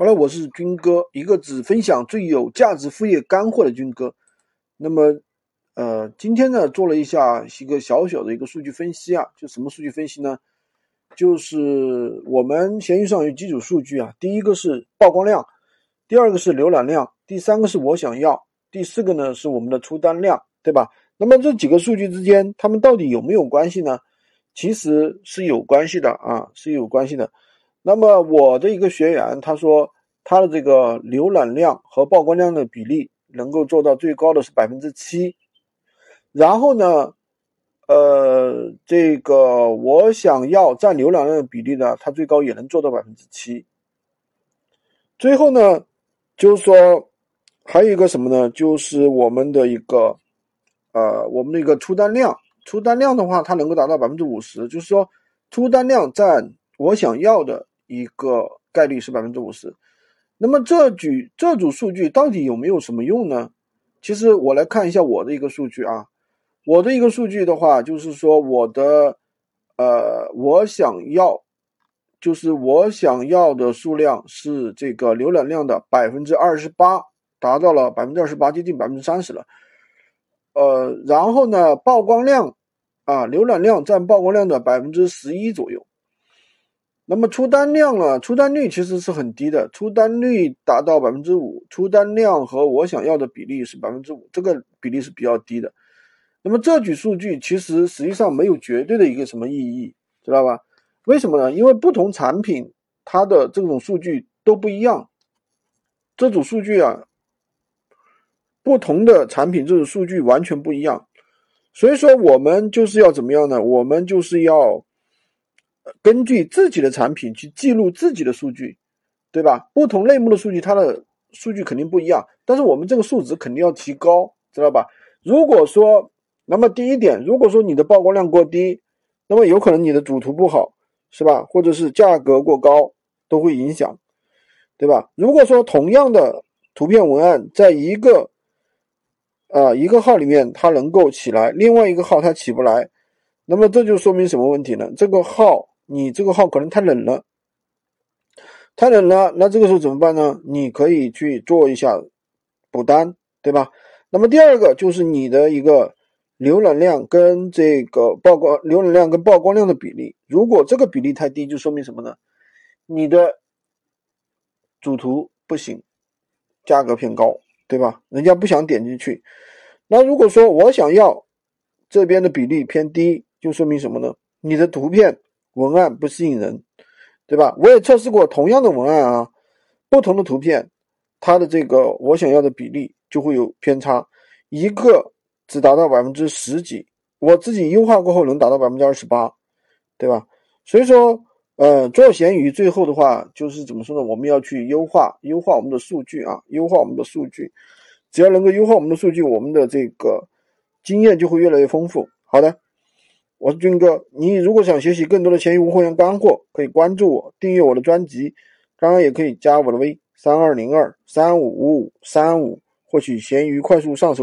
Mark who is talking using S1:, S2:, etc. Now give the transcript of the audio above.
S1: 好了，我是军哥，一个只分享最有价值副业干货的军哥。那么，呃，今天呢，做了一下一个小小的一个数据分析啊，就什么数据分析呢？就是我们闲鱼上有几组数据啊，第一个是曝光量，第二个是浏览量，第三个是我想要，第四个呢是我们的出单量，对吧？那么这几个数据之间，它们到底有没有关系呢？其实是有关系的啊，是有关系的。那么我的一个学员他说，他的这个浏览量和曝光量的比例能够做到最高的是百分之七，然后呢，呃，这个我想要占浏览量的比例呢，它最高也能做到百分之七。最后呢，就是说还有一个什么呢？就是我们的一个呃，我们的一个出单量，出单量的话，它能够达到百分之五十，就是说出单量占我想要的。一个概率是百分之五十，那么这组这组数据到底有没有什么用呢？其实我来看一下我的一个数据啊，我的一个数据的话，就是说我的呃，我想要，就是我想要的数量是这个浏览量的百分之二十八，达到了百分之二十八，接近百分之三十了。呃，然后呢，曝光量啊，浏览量占曝光量的百分之十一左右。那么出单量呢？出单率其实是很低的，出单率达到百分之五，出单量和我想要的比例是百分之五，这个比例是比较低的。那么这组数据其实实际上没有绝对的一个什么意义，知道吧？为什么呢？因为不同产品它的这种数据都不一样，这组数据啊，不同的产品这种数据完全不一样，所以说我们就是要怎么样呢？我们就是要。根据自己的产品去记录自己的数据，对吧？不同类目的数据，它的数据肯定不一样，但是我们这个数值肯定要提高，知道吧？如果说，那么第一点，如果说你的曝光量过低，那么有可能你的主图不好，是吧？或者是价格过高，都会影响，对吧？如果说同样的图片文案，在一个啊一个号里面它能够起来，另外一个号它起不来，那么这就说明什么问题呢？这个号。你这个号可能太冷了，太冷了，那这个时候怎么办呢？你可以去做一下补单，对吧？那么第二个就是你的一个浏览量跟这个曝光浏览量跟曝光量的比例，如果这个比例太低，就说明什么呢？你的主图不行，价格偏高，对吧？人家不想点进去。那如果说我想要这边的比例偏低，就说明什么呢？你的图片。文案不吸引人，对吧？我也测试过同样的文案啊，不同的图片，它的这个我想要的比例就会有偏差，一个只达到百分之十几，我自己优化过后能达到百分之二十八，对吧？所以说，呃，做闲鱼最后的话就是怎么说呢？我们要去优化优化我们的数据啊，优化我们的数据，只要能够优化我们的数据，我们的这个经验就会越来越丰富。好的。我是军哥，你如果想学习更多的闲鱼无货源干货，可以关注我，订阅我的专辑，当然也可以加我的微三二零二三五五五三五，获取闲鱼快速上手。